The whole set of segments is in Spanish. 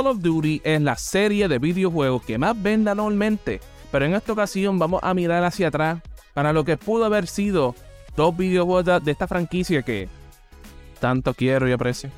Call of Duty es la serie de videojuegos que más vende anualmente, pero en esta ocasión vamos a mirar hacia atrás para lo que pudo haber sido dos videojuegos de esta franquicia que tanto quiero y aprecio.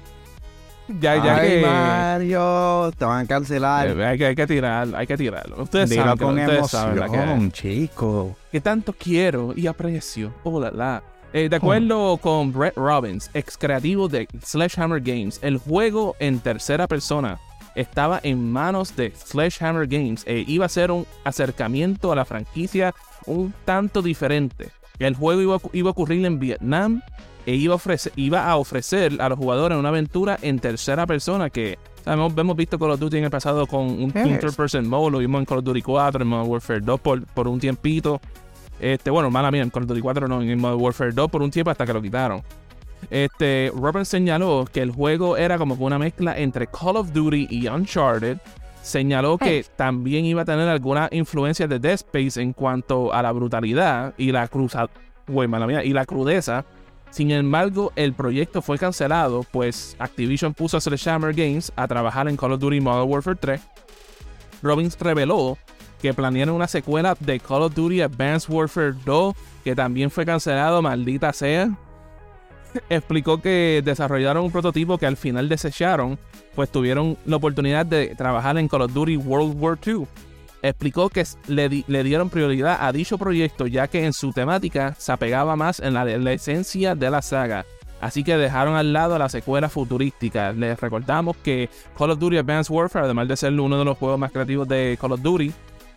Ya, ya Ay, que. Mario, te van a cancelar. Hay, que, hay que tirarlo, hay que tirarlo. Ustedes Dilo saben, con ustedes emoción, saben que, chico. Que tanto quiero y aprecio. Oh, la, la. Eh, de acuerdo con Brett Robbins, ex creativo de Sledgehammer Games, el juego en tercera persona estaba en manos de Sledgehammer Games e iba a ser un acercamiento a la franquicia un tanto diferente. El juego iba, iba a ocurrir en Vietnam e iba a, ofrecer, iba a ofrecer a los jugadores una aventura en tercera persona que hemos, hemos, visto Call of Duty en el pasado con un third-person mode, lo vimos en Call of Duty 4, en Modern Warfare 2 por, por un tiempito. Este, bueno, mala mía, en Call of Duty 4 no, en Modern Warfare 2 por un tiempo hasta que lo quitaron. Este, Robert señaló que el juego era como una mezcla entre Call of Duty y Uncharted. Señaló que también iba a tener alguna influencia de Dead Space en cuanto a la brutalidad y la cruza, mala mía, y la crudeza sin embargo, el proyecto fue cancelado, pues Activision puso a Sledgehammer Games a trabajar en Call of Duty Modern Warfare 3. Robbins reveló que planearon una secuela de Call of Duty Advanced Warfare 2, que también fue cancelado, maldita sea. Explicó que desarrollaron un prototipo que al final desecharon, pues tuvieron la oportunidad de trabajar en Call of Duty World War 2 explicó que le, dieron prioridad a dicho proyecto ya que en su temática se apegaba más en la, esencia de la saga. Así que dejaron al lado la secuela futurística. Les recordamos que Call of Duty Advanced Warfare, además de ser uno de los juegos más creativos de Call of Duty,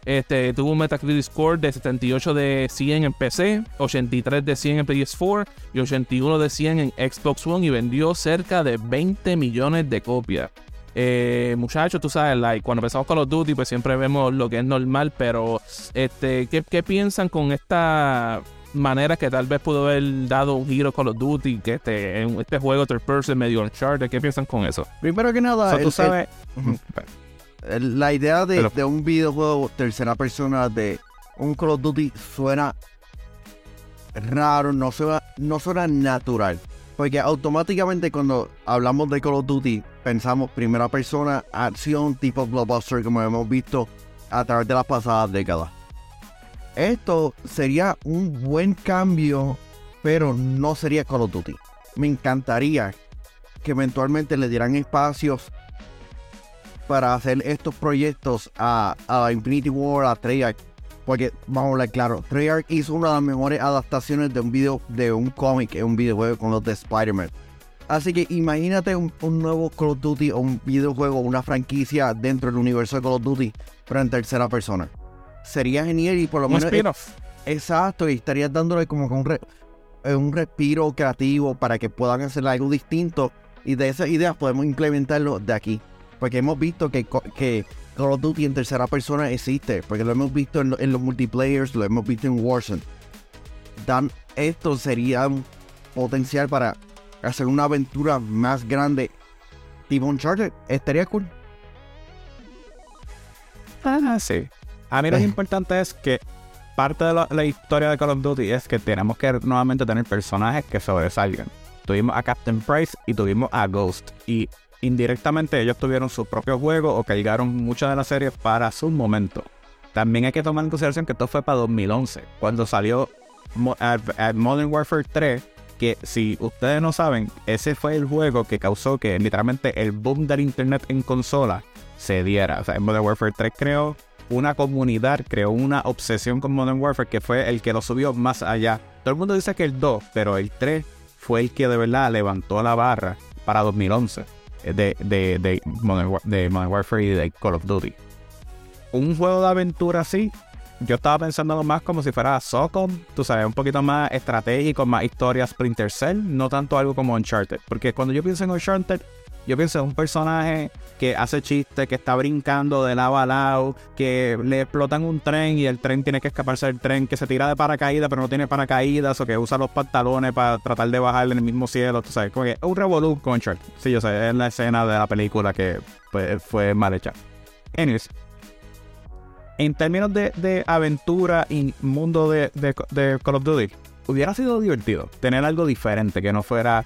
este, tuvo un Metacritic score de 78 de 100 en PC, 83 de 100 en PS4 y 81 de 100 en Xbox One y vendió cerca de 20 millones de copias. Eh, muchachos, tú sabes, like, cuando empezamos con los Duty, pues siempre vemos lo que es normal, pero este, ¿qué, piensan con esta manera que tal vez pudo haber dado un giro con los Duty, que este, en este juego third person medio Uncharted, ¿qué piensan con eso? Primero que nada, tú sabes, la idea de, de, un videojuego tercera persona de un Call of Duty suena raro, no suena, no suena natural. Porque automáticamente cuando hablamos de Call of Duty, pensamos primera persona, acción tipo blockbuster como hemos visto a través de las pasadas décadas. Esto sería un buen cambio, pero no sería Call of Duty. Me encantaría que eventualmente le dieran espacios para hacer estos proyectos a, a Infinity War, a Treyarch, porque, vamos a hablar claro, Treyarch hizo una de las mejores adaptaciones de un video, de un cómic, en un videojuego con los de Spider-Man. Así que imagínate un, nuevo Call of Duty o un videojuego, una franquicia dentro del universo de Call of Duty, pero en tercera persona. Sería genial y por lo menos... exacto, y estarías dándole como un, eh, un respiro creativo para que puedan hacer algo distinto. Y de esas ideas podemos implementarlo de aquí. Porque hemos visto que, que Call of Duty en tercera persona existe, porque lo hemos visto en, los multiplayers, lo hemos visto en Warzone. Dan, esto sería un potencial para hacer una aventura más grande tipo Uncharted. Estaría cool. Ah, sí. A mí lo eh. importante es que parte de la, historia de Call of Duty es que tenemos que nuevamente tener personajes que sobresalgan. Tuvimos a Captain Price y tuvimos a Ghost. Y indirectamente ellos tuvieron su propio juego o cargaron muchas de las series para su momento. También hay que tomar en consideración que esto fue para 2011, cuando salió Modern Warfare 3, que si ustedes no saben, ese fue el juego que causó que literalmente el boom del internet en consola se diera. O sea, Modern Warfare 3 creó una comunidad, creó una obsesión con Modern Warfare que fue el que lo subió más allá. Todo el mundo dice que el 2, pero el 3 fue el que de verdad levantó la barra para 2011 de, de, de, Modern, Warfare y de Call of Duty. Un juego de aventura así, yo estaba pensando más como si fuera Socom, tú sabes, un poquito más estratégico, más historias Splinter Cell, no tanto algo como Uncharted. Porque cuando yo pienso en Uncharted, yo pienso en un personaje que hace chistes, que está brincando de lado a lado, que le explotan un tren y el tren tiene que escaparse del tren, que se tira de paracaídas pero no tiene paracaídas, o que usa los pantalones para tratar de bajar en el mismo cielo, tú sabes, como que un revolú con Sí, yo sé, es la escena de la película que pues, fue mal hecha. Anyways, en términos de, aventura y mundo de, de Call of Duty, hubiera sido divertido tener algo diferente que no fuera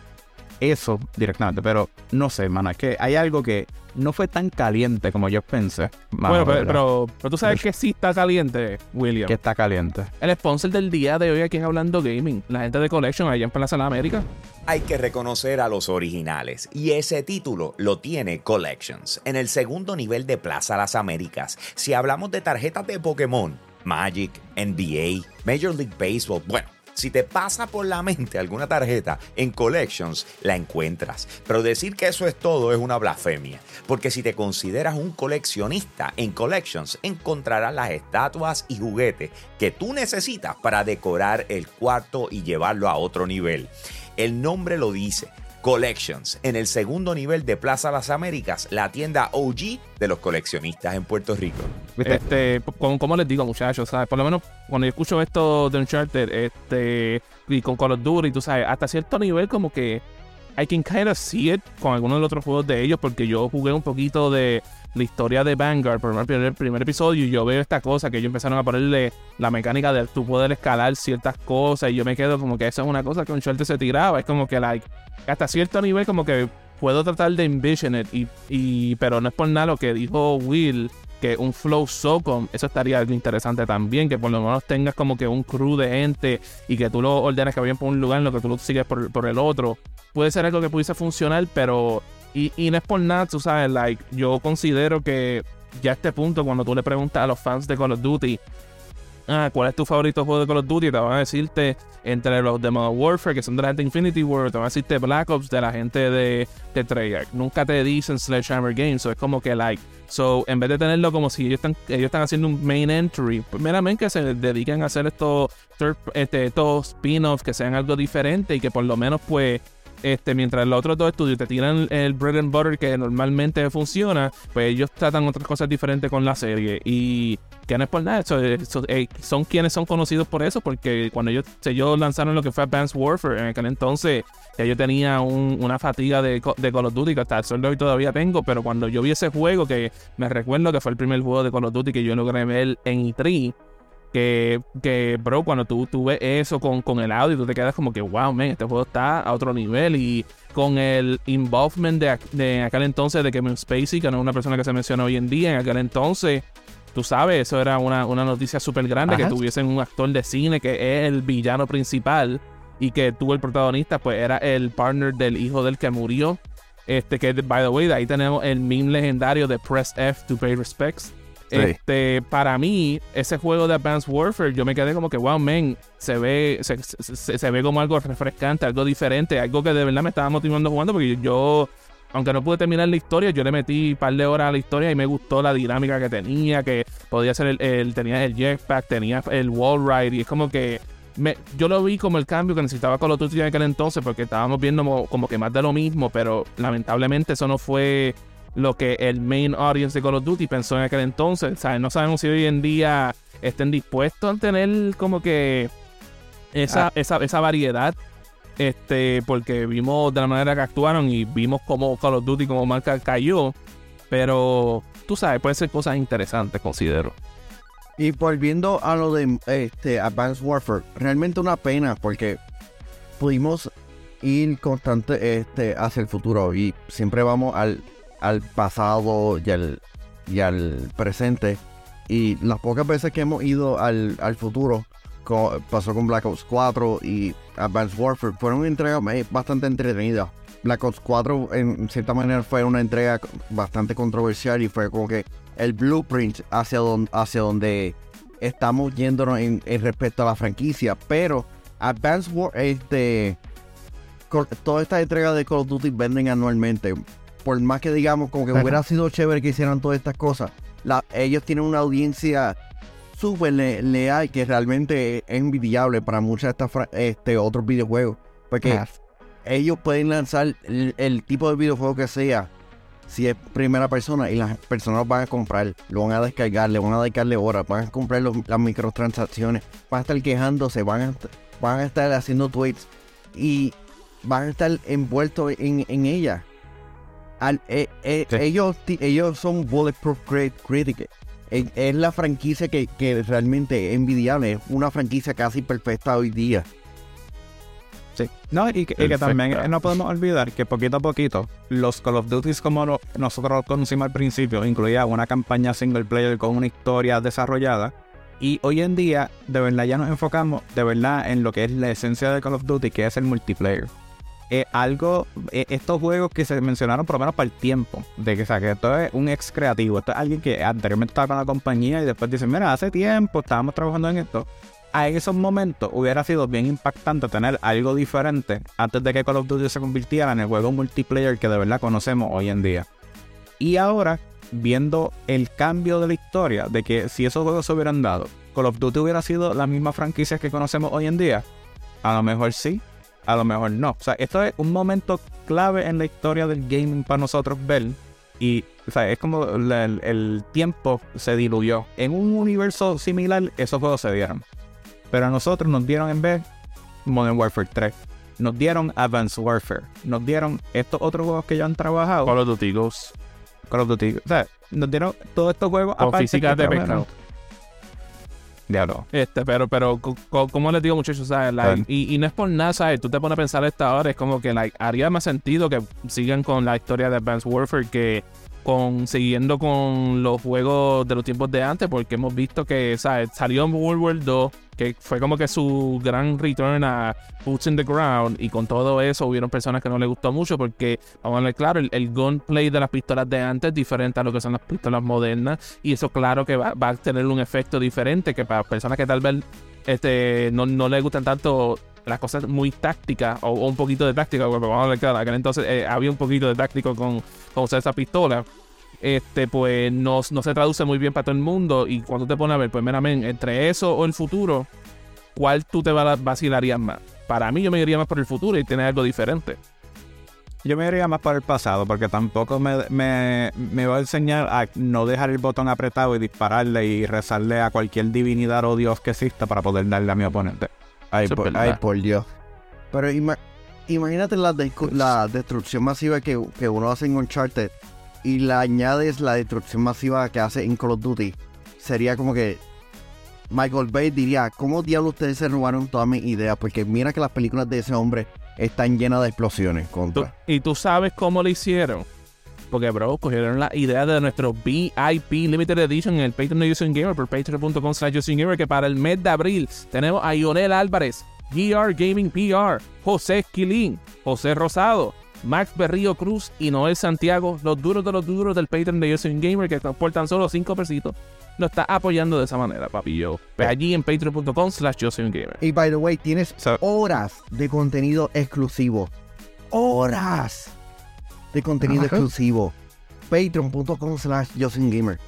eso directamente, pero no sé, mano, es que hay algo que no fue tan caliente como yo pensé. bueno, pero, pero, tú sabes que sí está caliente, William. Que está caliente. El sponsor del día de hoy aquí en Hablando Gaming, la gente de Collection allá en Plaza de América. Hay que reconocer a los originales y ese título lo tiene Collections en el segundo nivel de Plaza Las Américas. Si hablamos de tarjetas de Pokémon, Magic, NBA, Major League Baseball, bueno si te pasa por la mente alguna tarjeta en Collections, la encuentras. Pero decir que eso es todo es una blasfemia. Porque si te consideras un coleccionista en Collections, encontrarás las estatuas y juguetes que tú necesitas para decorar el cuarto y llevarlo a otro nivel. El nombre lo dice Collections, en el segundo nivel de Plaza Las Américas, la tienda OG de los coleccionistas en Puerto Rico. Este, como, les digo, muchachos, ¿sabes? Por lo menos cuando yo escucho esto de Uncharted, este, y con Call of Duty, tú sabes, hasta cierto nivel como que I can kind of see it con algunos de los otros juegos de ellos, porque yo jugué un poquito de la historia de Vanguard por el primer, episodio y yo veo esta cosa que ellos empezaron a ponerle la mecánica de tú poder escalar ciertas cosas y yo me quedo como que eso es una cosa que un Uncharted se tiraba, es como que like hasta cierto nivel como que puedo tratar de envision y, y, pero no es por nada lo que dijo Will, que un flow SOCOM, eso estaría algo interesante también, que por lo menos tengas como que un crew de gente y que tú lo ordenes que vayan por un lugar lo que tú lo sigues por el otro. Puede ser algo que pudiese funcionar, pero... Y, y no es por nada, tú sabes, like, yo considero que ya a este punto, cuando tú le preguntas a los fans de Call of Duty, ah, ¿cuál es tu favorito juego de Call of Duty? Te van a decirte entre los de Modern Warfare, que son de la gente de Infinity War, te van a decirte Black Ops de la gente de, de Treyarch. Nunca te dicen Sledgehammer Games, so es como que like. So, en vez de tenerlo como si ellos están, ellos están haciendo un main entry, pues meramente que se dediquen a hacer estos, este, estos spin-offs que sean algo diferente y que por lo menos pues este, mientras los otros dos estudios te tiran el bread and butter que normalmente funciona, pues ellos tratan otras cosas diferentes con la serie. Y que no es por nada, eh, son quienes son conocidos por eso, porque cuando ellos, ellos lanzaron lo que fue Advanced Warfare, en aquel entonces ya yo tenía una fatiga de, de, Call of Duty que hasta el sol de hoy todavía tengo, pero cuando yo vi ese juego, que me recuerdo que fue el primer juego de Call of Duty que yo logré ver en E3, que, que, bro, cuando tú, tú ves eso con, con el audio, tú te quedas como que, wow, man, este juego está a otro nivel. Y con el involvement de, de aquel entonces de Kevin Spacey, que no es una persona que se menciona hoy en día, en aquel entonces, tú sabes, eso era una, una noticia súper grande, que tuviesen un actor de cine que es el villano principal y que tuvo el protagonista, pues era el partner del hijo del que murió. Este que, by the way, de ahí tenemos el meme legendario de Press F to pay respects. Este, para mí, ese juego de Advanced Warfare, yo me quedé como que, wow, man, se ve, se, ve como algo refrescante, algo diferente, algo que de verdad me estaba motivando jugando, porque yo, aunque no pude terminar la historia, yo le metí un par de horas a la historia y me gustó la dinámica que tenía, que podía ser el, tenía el jetpack, tenía el wall ride, y es como que me, yo lo vi como el cambio que necesitaba Call of Duty en aquel entonces, porque estábamos viendo como, como que más de lo mismo, pero lamentablemente eso no fue lo que el main audience de Call of Duty pensó en aquel entonces. No sabemos si hoy en día estén dispuestos a tener como que esa, ah. esa, esa variedad. Este, porque vimos de la manera que actuaron y vimos cómo Call of Duty como marca cayó. Pero tú sabes, puede ser cosas interesantes, considero. Y volviendo a lo de este, Advanced Warfare, realmente una pena porque pudimos ir constante este, hacia el futuro y siempre vamos al al pasado y al, y al presente. Y las pocas veces que hemos ido al, futuro, pasó con Black Ops 4 y Advanced Warfare, fueron entregas bastante entretenidas. Black Ops 4 en cierta manera fue una entrega bastante controversial y fue como que el blueprint hacia donde, hacia donde estamos yéndonos en, respecto a la franquicia. Pero Advanced Warfare, este, todas estas entregas de Call of Duty venden anualmente por más que digamos como que hubiera sido chévere que hicieran todas estas cosas, ellos tienen una audiencia súper leal que realmente es envidiable para muchos de estos este, otros videojuegos. Porque ellos pueden lanzar el, tipo de videojuego que sea, si es primera persona, y las personas van a comprar, lo van a descargar, le van a dedicarle horas, van a comprar las microtransacciones, van a estar quejándose, van a, van a estar haciendo tweets y van a estar envueltos en, en ella. Eh, eh, ellos, ellos son Bulletproof Critic. Es, la franquicia que, realmente es envidiable. Es una franquicia casi perfecta hoy día. Sí. No, y que, también no podemos olvidar que poquito a poquito los Call of Duty como nosotros los conocimos al principio incluía una campaña single player con una historia desarrollada y hoy en día de verdad ya nos enfocamos de verdad en lo que es la esencia de Call of Duty que es el multiplayer. Algo, estos juegos que se mencionaron por lo menos para el tiempo, de que, que esto es un ex creativo, esto es alguien que anteriormente estaba con la compañía y después dice, mira, hace tiempo estábamos trabajando en esto a esos momentos hubiera sido bien impactante tener algo diferente antes de que Call of Duty se convirtiera en el juego multiplayer que de verdad conocemos hoy en día. Y ahora, viendo el cambio de la historia, de que si esos juegos se hubieran dado, Call of Duty hubiera sido la misma franquicia que conocemos hoy en día, a lo mejor sí, a lo mejor no. O sea, esto es un momento clave en la historia del gaming para nosotros ver. Y o sea, es como el, el tiempo se diluyó. En un universo similar, esos juegos se dieron. Pero a nosotros nos dieron en vez Modern Warfare 3. Nos dieron Advanced Warfare. Nos dieron estos otros juegos que ya han trabajado. Call of Duty Ghosts. Call of Duty. O sea, nos dieron todos estos juegos a físicas de pescado. Diablo. Este, pero, pero, como les digo, muchachos, ¿sabes? y, no es por nada, ¿sabes? Tú te pones a pensar esta hora, es como que like, haría más sentido que sigan con la historia de Advanced Warfare que con siguiendo con los juegos de los tiempos de antes, porque hemos visto que ¿sabes? salió World War 2 que fue como que su gran return a Boots in the Ground y con todo eso hubieron personas que no les gustó mucho porque, vamos a ver, claro, el, gunplay de las pistolas de antes es diferente a lo que son las pistolas modernas y eso claro que va, a tener un efecto diferente que para personas que tal vez este, no, no les gustan tanto las cosas muy tácticas o, un poquito de táctica, porque vamos a ver, claro, aquel entonces eh, había un poquito de táctico con, con usar esa pistola este, pues no, se traduce muy bien para todo el mundo. Y cuando te pones a ver, pues meramente entre eso o el futuro, ¿cuál tú te vacilarías más? Para mí, yo me iría más por el futuro y tener algo diferente. Yo me iría más por el pasado, porque tampoco me, me, va a enseñar a no dejar el botón apretado y dispararle y rezarle a cualquier divinidad o dios que exista para poder darle a mi oponente. Ay, por, Dios. Pero imagínate la, la destrucción masiva que, que uno hace en Uncharted y le añades la destrucción masiva que hace en Call of Duty, sería como que Michael Bay diría, ¿cómo diablos ustedes se robaron toda mi idea? Porque mira que las películas de ese hombre están llenas de explosiones contra. ¿Y tú sabes cómo lo hicieron? Porque, bro, cogieron la idea de nuestro VIP Limited Edition en el Patreon de Using Gamer por patreon.com slash Gamer que para el mes de abril tenemos a Ionel Álvarez, GR Gaming PR, José Esquilín, José Rosado, Max Berrío Cruz y Noel Santiago, los duros de los duros del Patreon de Yosin Gamer, que por tan solo 5 pesitos, lo está apoyando de esa manera, papi. Yo, ve allí en patreon.com slash Gamer. Y by the way, tienes horas de contenido exclusivo. Horas de contenido exclusivo. Patreon.com slash Gamer.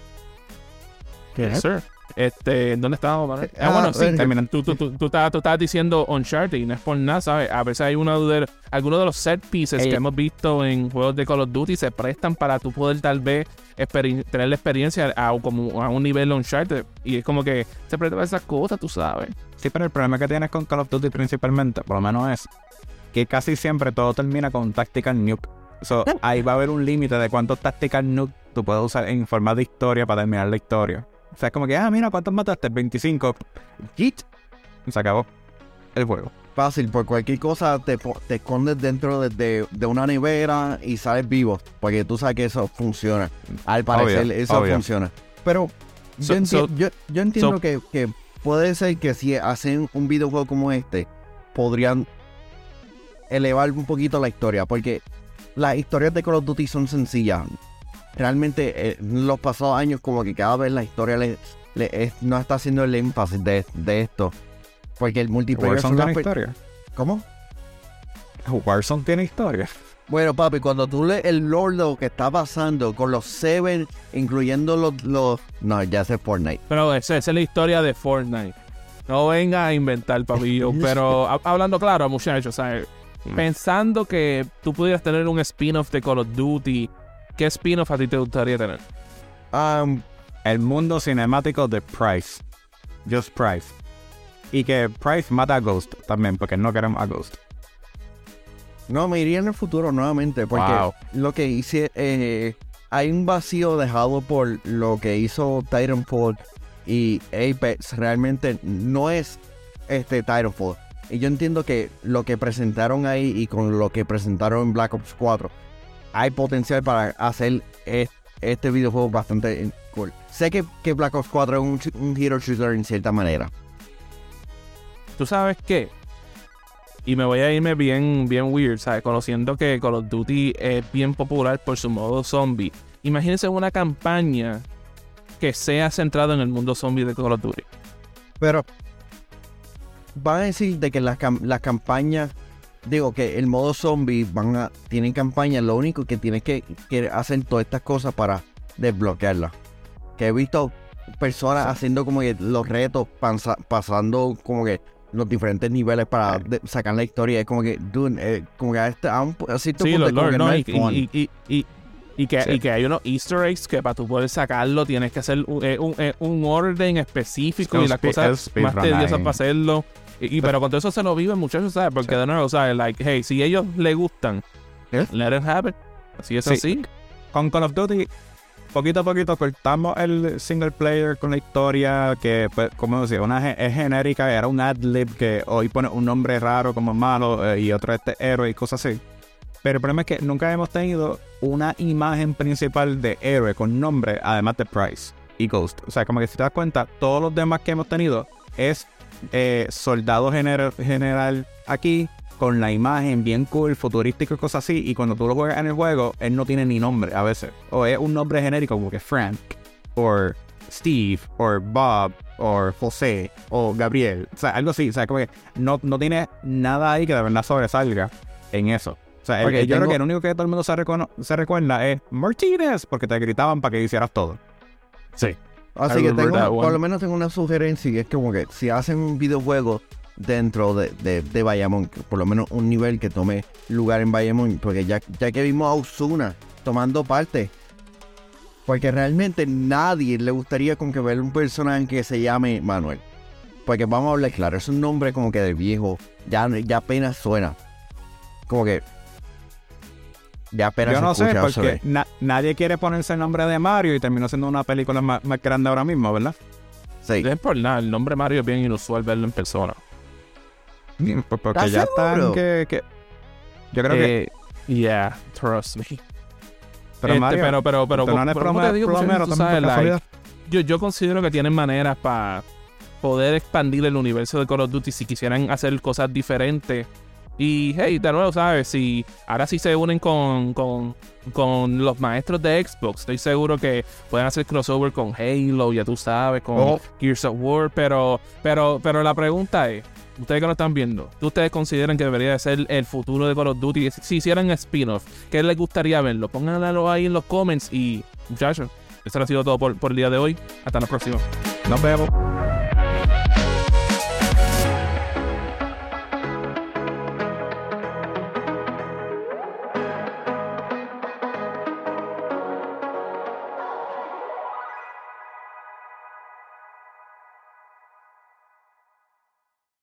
¿Qué? sir. Este, ¿dónde estábamos? Ah, ah, bueno, sí, terminan. Tú, tú, tú, tú, estabas, diciendo Uncharted y no es por nada, ¿sabes? A veces hay uno de algunos de los set pieces que hemos visto en juegos de Call of Duty se prestan para tú poder tal vez tener la experiencia a, como a un nivel Uncharted. Y es como que se prestan para esas cosas, tú sabes. Sí, pero el problema que tienes con Call of Duty principalmente, por lo menos es que casi siempre todo termina con Tactical Nuke. So, ahí va a haber un límite de cuántos Tactical Nuke tú puedes usar en forma de historia para terminar la historia. O sea, es como que, ah, mira, ¿cuántos mataste? 25. Hit. Se acabó el juego. Fácil, por cualquier cosa te, te escondes dentro de, una nevera y sales vivo. Porque tú sabes que eso funciona. Al parecer, eso funciona. Pero yo, entiendo que, que, puede ser que si hacen un videojuego como este, podrían elevar un poquito la historia. Porque las historias de Call of Duty son sencillas realmente en eh, los pasados años como que cada vez la historia le, no está haciendo el énfasis de, esto. Porque el multiplayer... Warzone tiene historia. ¿Cómo? Warzone tiene historia. Bueno, papi, cuando tú lees el lore de lo que está pasando con los Seven, incluyendo los... los... No, ya sé Fortnite. Pero esa, es la historia de Fortnite. No venga a inventar, papi. pero hablando claro, muchachos, ¿sabes? Mm. Pensando que tú pudieras tener un spin-off de Call of Duty ¿Qué spin-off a ti te gustaría tener? Um, el mundo cinemático de Price. Just Price. Y que Price mata a Ghost también, porque no queremos a Ghost. No, me iría en el futuro nuevamente, porque lo que hice, eh, hay un vacío dejado por lo que hizo Titanfall y Apex. Realmente no es este Titanfall. Y yo entiendo que lo que presentaron ahí y con lo que presentaron en Black Ops 4, hay potencial para hacer este videojuego bastante cool. Sé que, que Black Ops 4 es un, hero shooter en cierta manera. ¿Tú sabes qué? Y me voy a irme bien, bien weird, ¿sabes? Conociendo que Call of Duty es bien popular por su modo zombie. Imagínense una campaña que sea centrada en el mundo zombie de Call of Duty. Pero van a decir de que las, campañas, digo que el modo zombie van a, tienen campañas, lo único que tienes que, hacer todas estas cosas para desbloquearlas. Que he visto personas haciendo como que los retos, pasando como que los diferentes niveles para sacar la historia. Es como que, dude, eh, como que a este, a un, así sí, lo, no, y, y, y, que, y que hay unos easter eggs que para tú poder sacarlo tienes que hacer un, eh, un, eh, un orden específico y las cosas más tediosas para hacerlo. Y, pero con todo eso se lo viven, muchachos, ¿sabes? Porque de nuevo, ¿sabes? Like, hey, si ellos le gustan, let it happen. Así es así. Con Call of Duty, poquito a poquito cortamos el single player con la historia que, pues, como decía, una es genérica, era un ad-lib que hoy pone un nombre raro como malo eh, y otro este héroe y cosas así. Pero el problema es que nunca hemos tenido una imagen principal de héroe con nombre, además de Price y Ghost. O sea, como que si te das cuenta, todos los demás que hemos tenido es eh, soldado general aquí con la imagen bien cool, futurístico y cosas así. Y cuando tú lo juegas en el juego, él no tiene ni nombre a veces. O es un nombre genérico como que Frank, o Steve, o Bob, o José, o Gabriel. O sea, algo así. O sea, como que no, no tiene nada ahí que de verdad sobresalga en eso. O sea, yo creo que el único que todo el mundo se, se recuerda es Martínez, porque te gritaban para que hicieras todo. Sí. Así que tengo, por lo menos tengo una sugerencia y es como que si hacen un videojuego dentro de, de, Bayamón, por lo menos un nivel que tome lugar en Bayamón, porque ya, ya que vimos a Osuna tomando parte, porque realmente nadie le gustaría con que ver un personaje que se llame Manuel. Porque vamos a hablar claro, es un nombre como que de viejo, ya, ya apenas suena. Como que yo no sé, porque nadie quiere ponerse el nombre de Mario y terminó siendo una película más, grande ahora mismo, ¿verdad? Sí. Es por nada, el nombre Mario es bien inusual verlo en persona. Pues porque ya están que, Yo creo que... Eh, yeah, trust me. Pero, este, Mario, pero, pero, pero, yo, yo considero que tienen maneras para poder expandir el universo de Call of Duty si quisieran hacer cosas diferentes y hey, de nuevo, ¿sabes? Si ahora sí se unen con, con, con, los maestros de Xbox, estoy seguro que pueden hacer crossover con Halo, ya tú sabes, con oh. Gears of War, pero, pero, pero la pregunta es, ustedes que lo están viendo, ¿ustedes consideran que debería de ser el futuro de Call of Duty? Si hicieran spin-off, ¿qué les gustaría verlo? Pónganlo ahí en los comments y muchachos, esto ha sido todo por, por el día de hoy. Hasta la próxima. Nos vemos.